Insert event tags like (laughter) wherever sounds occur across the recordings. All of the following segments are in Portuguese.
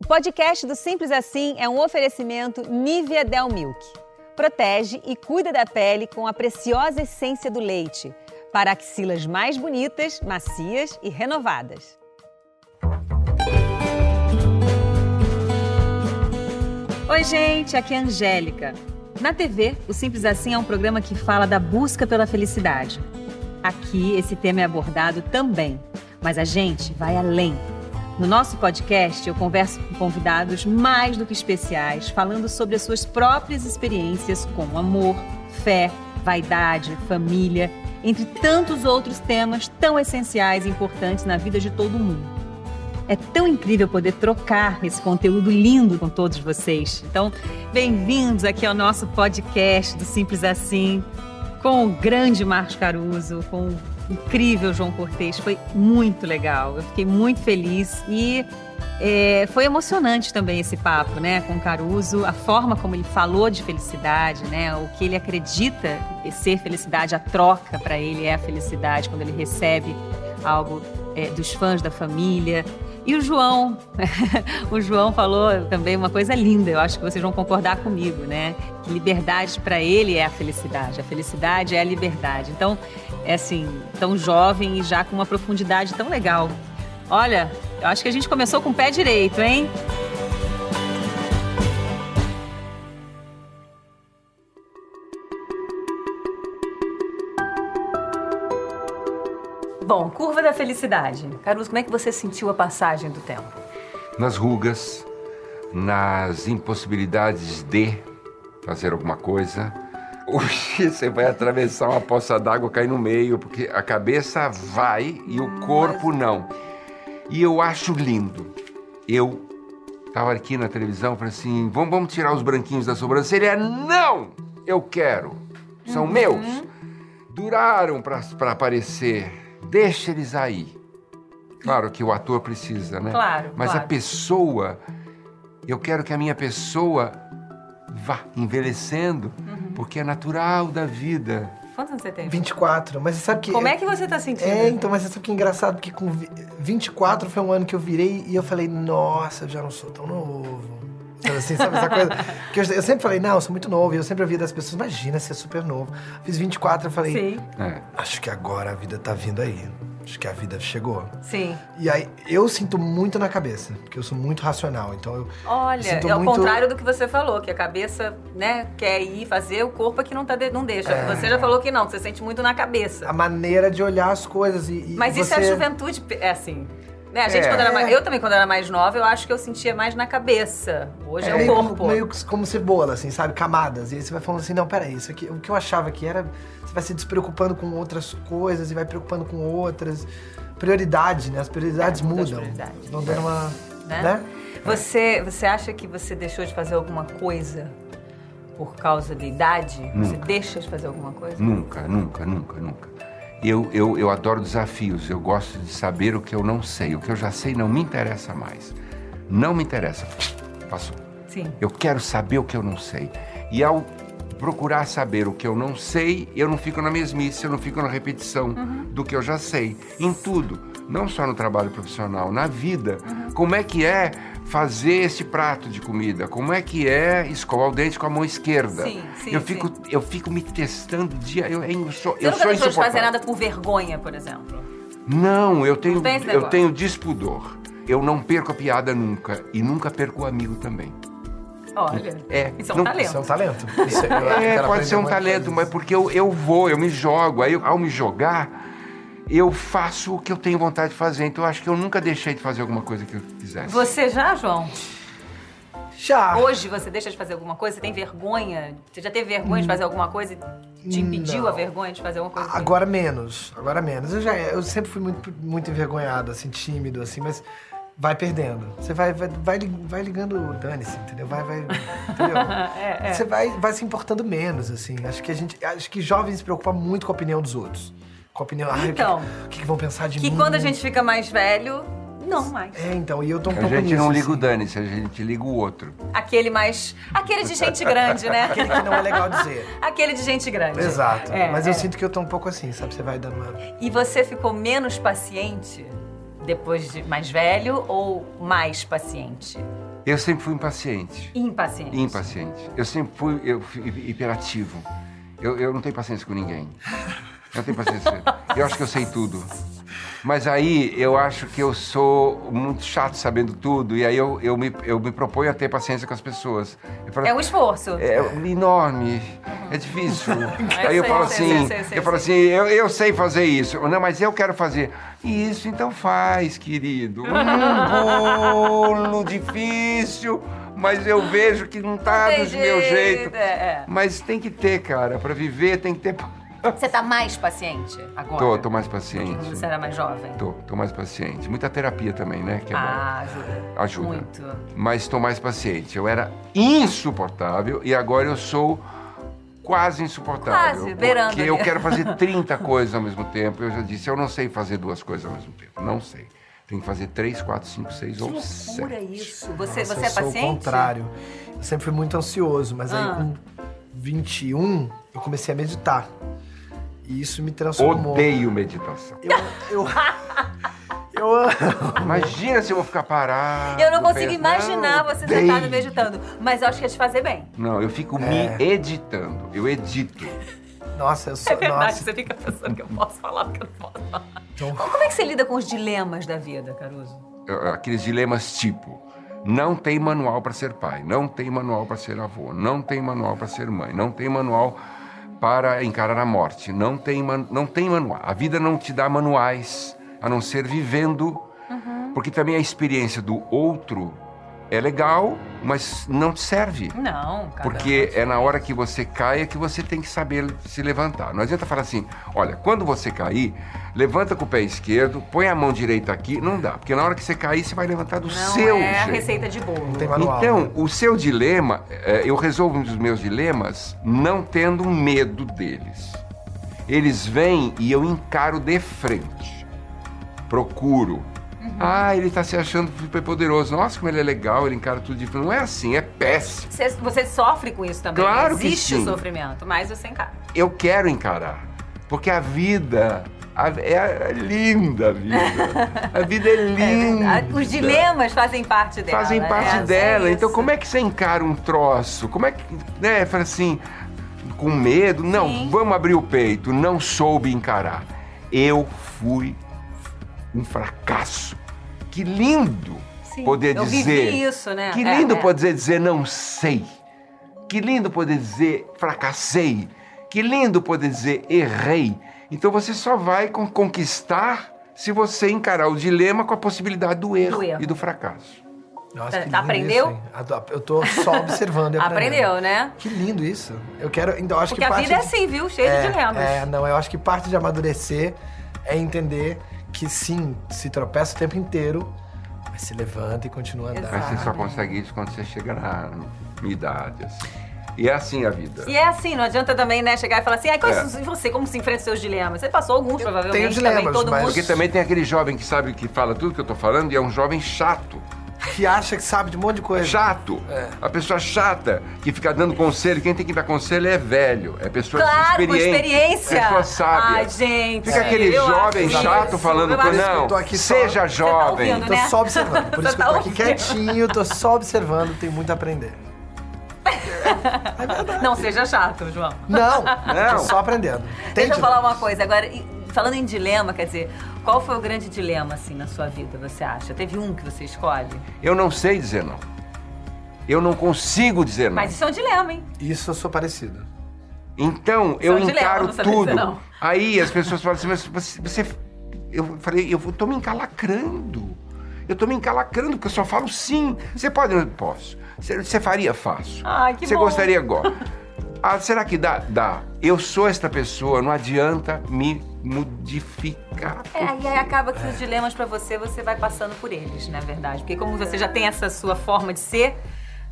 O podcast do Simples Assim é um oferecimento Nivea Del Milk. Protege e cuida da pele com a preciosa essência do leite, para axilas mais bonitas, macias e renovadas. Oi, gente, aqui é a Angélica. Na TV, o Simples Assim é um programa que fala da busca pela felicidade. Aqui, esse tema é abordado também, mas a gente vai além. No nosso podcast, eu converso com convidados mais do que especiais, falando sobre as suas próprias experiências com amor, fé, vaidade, família, entre tantos outros temas tão essenciais e importantes na vida de todo mundo. É tão incrível poder trocar esse conteúdo lindo com todos vocês. Então, bem-vindos aqui ao nosso podcast do Simples Assim, com o grande Marcos Caruso, com incrível João Cortez, foi muito legal. Eu fiquei muito feliz e é, foi emocionante também esse papo, né, com Caruso, a forma como ele falou de felicidade, né, o que ele acredita ser felicidade, a troca para ele é a felicidade quando ele recebe algo é, dos fãs da família. E o João, (laughs) o João falou também uma coisa linda, eu acho que vocês vão concordar comigo, né? Que liberdade para ele é a felicidade, a felicidade é a liberdade. Então, é assim, tão jovem e já com uma profundidade tão legal. Olha, eu acho que a gente começou com o pé direito, hein? Bom, curva da felicidade. Caruso, como é que você sentiu a passagem do tempo? Nas rugas, nas impossibilidades de fazer alguma coisa. (laughs) Hoje você vai atravessar uma poça d'água, cair no meio, porque a cabeça vai e o corpo não. E eu acho lindo. Eu estava aqui na televisão, falei assim: vamos, vamos tirar os branquinhos da sobrancelha? Não! Eu quero. São uhum. meus. Duraram para aparecer Deixa eles aí. Claro que o ator precisa, né? Claro. Mas claro. a pessoa, eu quero que a minha pessoa vá envelhecendo, uhum. porque é natural da vida. Quantos anos você tem? 24. Mas você sabe que. Como é que você tá sentindo? É, então, mas você sabe que é engraçado, porque com 24 foi um ano que eu virei e eu falei, nossa, eu já não sou tão novo. Assim, sabe essa coisa? (laughs) Que eu, eu, sempre falei, não, eu sou muito novo. E eu sempre ouvia das pessoas, imagina ser super novo. Fiz 24, eu falei, Sim. É. acho que agora a vida tá vindo aí. Acho que a vida chegou. Sim. E aí, eu sinto muito na cabeça, porque eu sou muito racional. Então eu. Olha, é muito... o contrário do que você falou, que a cabeça, né, quer ir fazer, o corpo aqui não, tá de, não deixa. É... Você já falou que não, que você sente muito na cabeça. A maneira de olhar as coisas e. e Mas você... isso é a juventude, é assim. Né? A gente, é. quando era mais, eu também, quando era mais nova, eu acho que eu sentia mais na cabeça. Hoje é, é o corpo. Como, meio como cebola, assim, sabe? Camadas. E aí você vai falando assim, não, peraí, isso aqui, o que eu achava que era. Você vai se despreocupando com outras coisas e vai preocupando com outras. Prioridade, né? As prioridades é, mudam. Prioridades. Vão dando uma. Né? né? Você, você acha que você deixou de fazer alguma coisa por causa da idade? Nunca. Você deixa de fazer alguma coisa? Nunca, nunca, nunca, nunca. Eu, eu, eu adoro desafios, eu gosto de saber o que eu não sei. O que eu já sei não me interessa mais. Não me interessa. Passou. Sim. Eu quero saber o que eu não sei. E ao procurar saber o que eu não sei, eu não fico na mesmice, eu não fico na repetição uhum. do que eu já sei. Em tudo. Não só no trabalho profissional, na vida. Uhum. Como é que é fazer esse prato de comida? Como é que é escovar o dente com a mão esquerda? Sim, sim, eu fico, sim. eu fico me testando dia. Eu, eu sou, Você eu nunca sou deixou de fazer nada por vergonha, por exemplo? Não, eu tenho, não eu tenho dispudor. Eu não perco a piada nunca e nunca perco o amigo também. Olha, é, isso é um não, talento. Isso é um talento. (laughs) Isso é, é pode ser um talento, mas porque eu, eu vou, eu me jogo. Aí, ao me jogar, eu faço o que eu tenho vontade de fazer. Então, eu acho que eu nunca deixei de fazer alguma coisa que eu quisesse. Você já, João? Já. Hoje você deixa de fazer alguma coisa? Você tem vergonha? Você já teve vergonha hum. de fazer alguma coisa e te impediu Não. a vergonha de fazer alguma coisa? Agora menos. Agora menos. Eu, já, eu sempre fui muito, muito envergonhado, assim, tímido, assim, mas vai perdendo. Você vai, vai, vai, vai ligando, dane-se, entendeu? Vai, vai, entendeu? (laughs) é, é. Você vai, vai se importando menos, assim. Acho que a gente, acho que jovens se preocupam muito com a opinião dos outros. Com a opinião, ah, então, o, que, o que, que vão pensar de que mim? Que quando a gente fica mais velho, não mais. É, então, e eu tô um a pouco gente nisso, não liga assim. o dane-se, a gente liga o outro. Aquele mais. Aquele de gente grande, né? (laughs) Aquele que não é legal dizer. Aquele de gente grande. Exato. É, Mas é. eu sinto que eu tô um pouco assim, sabe? Você vai dando uma. E você ficou menos paciente depois de mais velho ou mais paciente? Eu sempre fui impaciente. Impaciente. Impaciente. Eu sempre fui, eu fui hiperativo. Eu, eu não tenho paciência com ninguém. (laughs) Eu não tenho paciência. Eu acho que eu sei tudo. Mas aí eu acho que eu sou muito chato sabendo tudo, e aí eu, eu, me, eu me proponho a ter paciência com as pessoas. Eu falo, É um esforço. é enorme, é difícil. (laughs) aí eu sei, falo sei, assim, sei, sei, sei, eu falo assim, eu, eu sei fazer isso. Não, mas eu quero fazer. Isso, então faz, querido. Um bolo difícil, mas eu vejo que não tá do meu jeito. é, é. Mas tem que ter, cara, pra viver tem que ter. Você tá mais paciente agora? Tô, tô mais que paciente. quando você era mais jovem? Tô, tô mais paciente. Muita terapia também, né? Que é bom. Ah, ajuda. Ajuda. Muito. mas estou mais paciente. Eu era insuportável e agora eu sou quase insuportável. Quase, beirando Porque ali. eu quero fazer (laughs) 30 coisas ao mesmo tempo. Eu já disse, eu não sei fazer duas coisas ao mesmo tempo. Não sei. Tem que fazer três, quatro, cinco, seis ou Loucura sete. isso. Você, Nossa, você é eu sou paciente? o contrário. Eu sempre fui muito ansioso, mas Ah. aí com 21 eu comecei a meditar. E isso me transformou. Odeio meditação. Eu, eu, eu amo. Imagina se eu vou ficar parado. Eu não consigo pensando. imaginar você Odeio. sentado meditando, mas eu acho que ia te fazer bem. Não, eu fico É. me editando. Eu edito. Nossa, eu sou. É verdade, nossa, você fica pensando que eu posso falar, porque eu não posso falar. então, Como é que você lida com os dilemas da vida, Caruso? aqueles dilemas tipo não tem manual para ser pai, não tem manual para ser avô, não tem manual para ser mãe, não tem manual para encarar a morte, não tem, não tem manual. A vida não te dá manuais, a não ser vivendo, porque também a experiência do outro é legal, mas não te serve. Não, cara. Porque é na hora que você cai é que você tem que saber se levantar. Não adianta falar assim, olha, quando você cair, levanta com o pé esquerdo, põe a mão direita aqui, não dá. Porque na hora que você cair, você vai levantar do Não seu é a jeito. receita de bolo. não tem manual. Então, né? o seu dilema, é, eu resolvo os meus dilemas não tendo medo deles. Eles vêm e eu encaro de frente. Procuro. Ah, ele está se achando super poderoso. Nossa, como ele é legal, ele encara tudo de frente. Não é assim, é péssimo. Você, você sofre com isso também. Claro que Existe sim. o sofrimento, mas você encara. eu quero encarar. Porque a vida a- é linda a vida. A vida é (laughs) É linda. verdade. Os dilemas fazem parte dela. fazem parte né? dela. É então, como é que você encara um troço? Como é que, né, fala assim, com medo? Não, Sim. vamos abrir o peito. Não soube encarar. Eu fui um fracasso. Que lindo Sim, poder eu dizer. vivi isso, né? Que É, lindo é. poder dizer não sei. Que lindo poder dizer fracassei. Que lindo poder dizer errei. Então você só vai con- conquistar se você encarar o dilema com a possibilidade do erro, Do erro. e do fracasso. Nossa, Tá- que tá lindo aprendeu? isso, Eu tô só observando e aprendendo. Aprendeu, né? Que lindo isso. Eu quero. Então, eu acho Porque que a parte vida é de- assim, viu? Cheia de dilemas. É, não, eu acho que parte de amadurecer é entender que sim, se tropeça o tempo inteiro, mas se levanta e continua andando. Mas você só Ah. consegue isso quando você chega na idade. assim. E é assim a vida. E é assim, não adianta também, né, chegar e falar assim, quais É. e você, como se enfrenta os seus dilemas? Você passou alguns, provavelmente, tenho também, dilemas, todo mas- mundo. Porque também tem aquele jovem que sabe que fala tudo que eu tô falando e é um jovem chato. Que acha que sabe de um monte de coisa. Chato. É. A pessoa chata que fica dando conselho. Quem tem que dar conselho é velho. É pessoa Claro, com experiente. experiência. Pessoa sábia. Ai, gente. Fica aquele eu jovem chato isso. falando Eu com não. eu tô aqui só- seja tá jovem. ouvindo, Tô né? só observando. Por isso que eu tá tô aqui ouvindo. quietinho, tô só observando, tenho muito a aprender. Não seja chato, João. Não, Não. tô só aprendendo. Deixa Tem eu falar uma coisa. Agora, falando em dilema, quer dizer, qual foi o grande dilema, assim, na sua vida, você acha? Teve um que você escolhe? Eu não sei dizer não. Eu não consigo dizer não. Mas isso é um dilema, hein? Isso eu sou parecido. Então, eu São dilema, encaro não saber tudo. dizer não. Aí as pessoas falam assim, mas você, você- Eu falei, eu tô me encalacrando. Eu tô me encalacrando, porque eu só falo sim. Você pode? Eu posso. Você, você faria? Faço. Ai, que Você bom. gostaria? Gosto. Ah, será que dá? Dá. Eu sou esta pessoa, não adianta me modificar. É, e aí acaba que os dilemas pra você, você vai passando por eles, na verdade. Porque como você já tem essa sua forma de ser,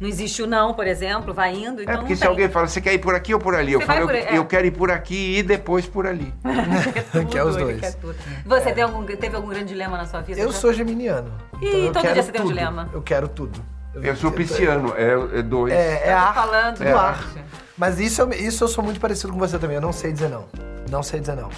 não existe o não, por exemplo, vai indo, então É porque não se tem. alguém fala, você quer ir por aqui ou por ali? Eu Você falo, eu, por aí, é. eu quero ir por aqui e depois por ali. (laughs) Tudo, (laughs) Que é os ele dois. quer tudo. Você tem algum, teve algum grande dilema na sua vida? Eu já? sou geminiano. Ih, então eu todo dia você tem um tudo. dilema. Eu quero tudo. Eu sou pisciano, é, é dois. É, é Eu tô ar. falando tudo do ar. ar. Mas isso eu, isso eu sou muito parecido com você também. Eu não sei dizer não. Não sei dizer não.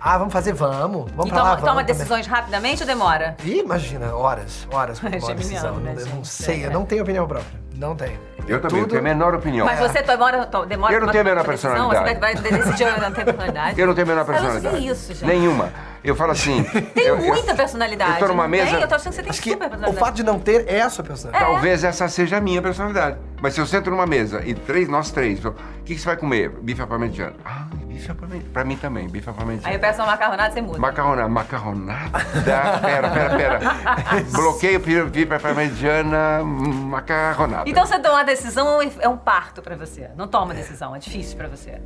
Ah, vamos fazer? Vamos. Vamos E pra lá, toma, vamos. toma também. decisões rapidamente ou demora? Ih, imagina, horas, horas pra tomar (laughs) decisão. né, eu não gente? sei, É. eu não tenho opinião própria. Não tenho. Eu também não Tudo- tenho a menor opinião. Mas você demora, demora Eu não tenho a menor uma decisão? personalidade. Você vai, decidir, eu não tenho personalidade? Eu não tenho a menor você personalidade. tem isso, gente. Nenhuma. Eu falo assim. (laughs) Tem eu- eu- muita personalidade. eu tô numa mesa- Tem? Eu tô achando que você tem Acho que super o personalidade. fato de não ter é a sua personalidade. Talvez essa seja a minha personalidade. Mas se eu sento numa mesa e três, nós três, o que, que você vai comer? Bife à parmegiana. Ah, bife à parmegiana. Pra mim também, bife à parmegiana. Aí eu peço uma macarronada, você muda. Macarronada. Macarronada? Pera, pera, pera. (laughs) Bloqueio bife à parmegiana, macarronada. Então você toma uma decisão é um parto pra você. Não toma decisão, é difícil pra você.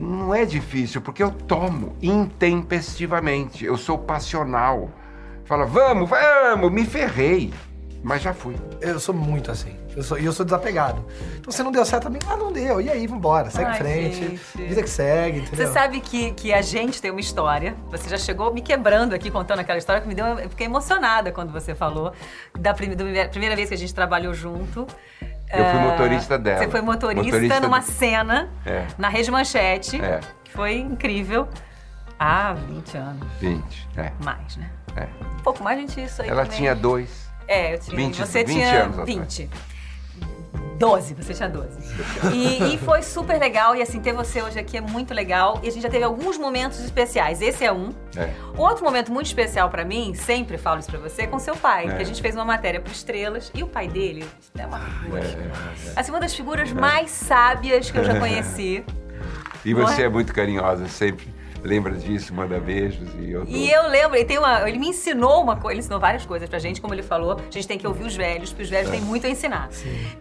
Não é difícil, porque eu tomo intempestivamente. Eu sou passional. Fala, vamos, vamos, me ferrei. Mas já fui. Eu sou muito assim. Eu sou, e eu sou desapegado. Então se não deu certo também, ah, não deu. E aí, vambora, segue em Ai, frente. gente. Vida que segue, entendeu? Você sabe que, que a gente tem uma história. Você já chegou me quebrando aqui contando aquela história que me deu. Eu fiquei emocionada quando você falou. Da prim- da primeira vez que a gente trabalhou junto. Eu fui Ah, motorista dela. Você foi motorista, Motorista numa de- cena É. na Rede Manchete. É. Que foi incrível. Há 20 anos. 20, é. Mais, né? é. Um pouco mais, gente, isso aí. Ela também. tinha dois. É, eu tinha. 20, você 20 tinha anos atrás. 20. 12, você tinha 12. E, e foi super legal, e assim, ter você hoje aqui é muito legal. E a gente já teve alguns momentos especiais. Esse é um. É. Outro momento muito especial pra mim, sempre falo isso pra você, é com seu pai. É. Que a gente fez uma matéria pro Estrelas, e o pai dele é uma figura. É. Assim, uma das figuras mais sábias que eu já conheci. (laughs) E você é? é muito carinhosa, sempre lembra disso, manda beijos e eu dou. E eu lembro, ele, tem uma, ele me ensinou uma coisa, ele ensinou várias coisas pra gente, como ele falou, a gente tem que ouvir os velhos, porque os velhos têm muito a ensinar.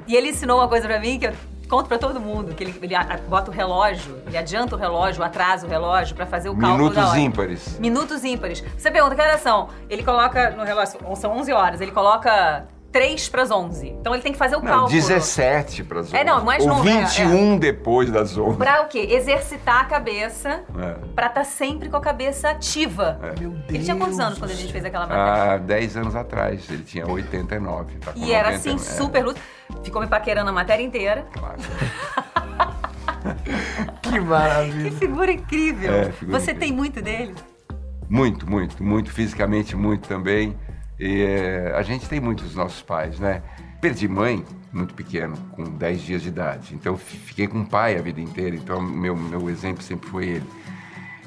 E ele ensinou uma coisa pra mim que eu conto pra todo mundo, que ele, ele a- bota o relógio, ele adianta o relógio, atrasa o relógio pra fazer o cálculo da Minutos hora. ímpares. Minutos ímpares. Você pergunta, que horas são? Ele coloca no relógio, são 11 horas, ele coloca 3 pras 11. Então ele tem que fazer o Não, cálculo. 17 para as 11. É, não, mais Ou novo, é, 21 depois das 11. Pra o quê? Exercitar a cabeça É. pra estar sempre com a cabeça ativa. Meu Deus. Ele tinha quantos anos quando a gente fez aquela matéria? Há 10 anos atrás, ele tinha 89. Tá com E era 90, assim, é, super lúcido. Ficou me paquerando a matéria inteira. Claro. Que (laughs) Que maravilha. figura incrível. É, figura Você incrível. tem muito dele? Muito, muito, muito fisicamente, muito também. E é, a gente tem muitos nossos pais, né? Perdi mãe muito pequeno, com 10 dias de idade. Então fi- fiquei com pai a vida inteira. Então meu meu exemplo sempre foi ele.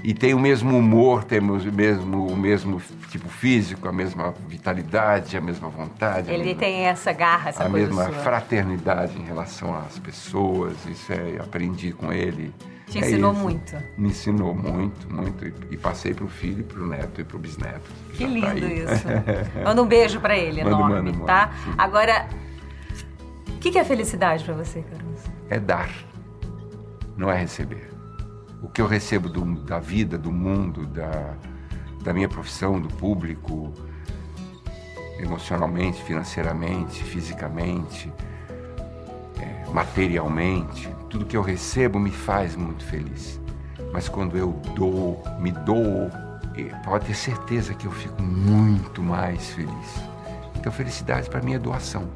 E tem o mesmo humor, temos o mesmo o mesmo tipo físico, a mesma vitalidade, a mesma vontade. a Ele mesma- tem essa garra, essa a coisa mesma sua. fraternidade em relação às pessoas. Isso é, aprendi com ele. Te É ensinou muito. Me ensinou muito, muito. E, e passei pro filho, pro neto e pro bisneto. Que Já lindo tá isso. (laughs) Manda um beijo pra ele, Mando, enorme, mando, mando, tá? sim. Agora, o que, que é felicidade pra você, Caruso? é dar, não é receber. O que eu recebo do- da vida, do mundo, da, da minha profissão, do público, emocionalmente, financeiramente, fisicamente, é, materialmente, tudo que eu recebo me faz muito feliz. Mas quando eu dou, me dou, pode ter certeza que eu fico muito mais feliz. Então, felicidade para mim é doação.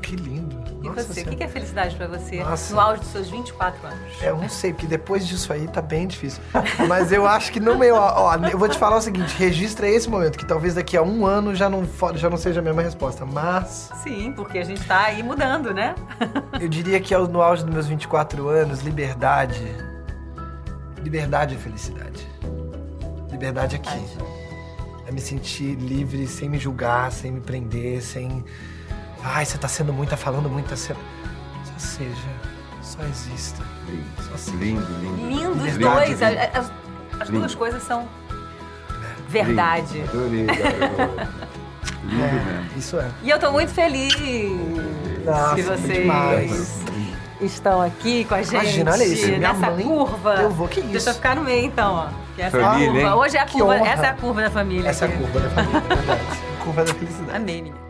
Que lindo. E Nossa você? O que, é felicidade pra você Nossa. no auge dos seus 24 anos? É, eu não sei, porque depois disso aí tá bem difícil. (laughs) Mas eu acho que no meu. Ó, eu vou te falar o seguinte: registra esse momento, que talvez daqui a um ano já não, já não seja a mesma resposta. Mas Sim, porque a gente tá aí mudando, né? eu diria que ao- no auge dos meus 24 anos, liberdade. Liberdade é felicidade. Liberdade aqui. É me sentir livre, sem me julgar, sem me prender, sem. Ai, você tá sendo muito, tá falando muito, tá sendo. Só seja, só exista. Lindo, lindo, lindo. Lindo os Liberdade, dois. a- As, as Lindo. duas coisas são verdade. Lindo, Adorei. Lindo mesmo. Isso é. E eu tô muito feliz Nossa, que vocês demais. estão aqui com a gente. Imagina, olha isso, minha nessa mãe, curva. eu vou, que isso? Deixa eu ficar no meio então, ó. Que essa é a Família, curva. hein? Hoje é a Que curva, honra. essa é a curva da família. Essa é a curva da família, é verdade. Curva da felicidade. Amei, meninas.